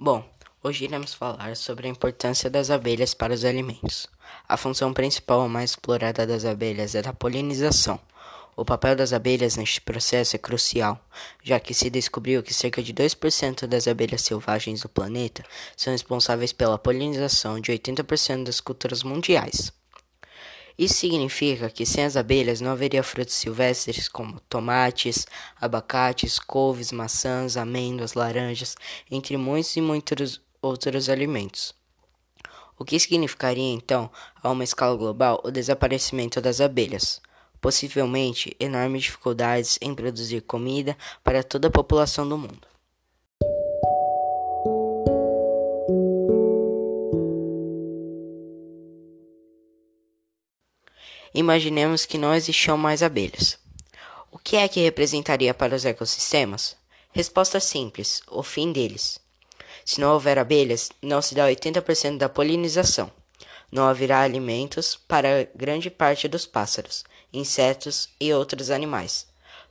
Bom, hoje iremos falar sobre a importância das abelhas para os alimentos. A função principal mais explorada das abelhas é a polinização. O papel das abelhas neste processo é crucial, já que se descobriu que cerca de 2% das abelhas selvagens do planeta são responsáveis pela polinização de 80% das culturas mundiais. Isso significa que sem as abelhas não haveria frutos silvestres como tomates, abacates, couves, maçãs, amêndoas, laranjas, entre muitos e muitos outros alimentos. O que significaria então, a uma escala global, o desaparecimento das abelhas? Possivelmente enormes dificuldades em produzir comida para toda a população do mundo. Imaginemos que não existiam mais abelhas. O que é que representaria para os ecossistemas? Resposta simples: o fim deles. Se não houver abelhas, não se dá 80% da polinização. Não haverá alimentos para grande parte dos pássaros, insetos e outros animais.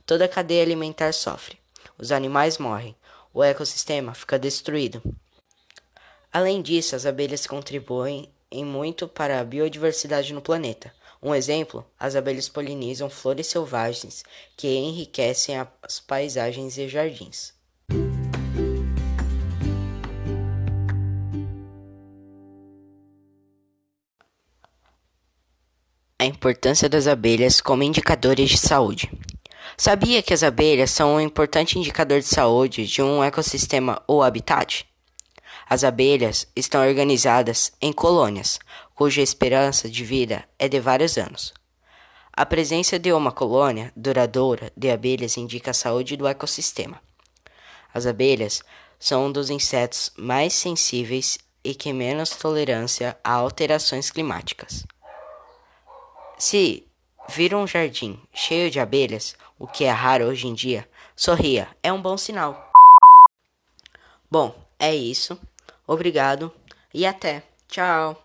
Toda a cadeia alimentar sofre. Os animais morrem. O ecossistema fica destruído. Além disso, as abelhas contribuem em muito para a biodiversidade no planeta. Um exemplo: as abelhas polinizam flores selvagens que enriquecem as paisagens e jardins. A importância das abelhas como indicadores de saúde. Sabia que as abelhas são um importante indicador de saúde de um ecossistema ou habitat? As abelhas estão organizadas em colônias, cuja esperança de vida é de vários anos. A presença de uma colônia duradoura de abelhas indica a saúde do ecossistema. As abelhas são um dos insetos mais sensíveis e que menos tolerância a alterações climáticas. Se vir um jardim cheio de abelhas, o que é raro hoje em dia, sorria, é um bom sinal. Bom, é isso. Obrigado e até. Tchau.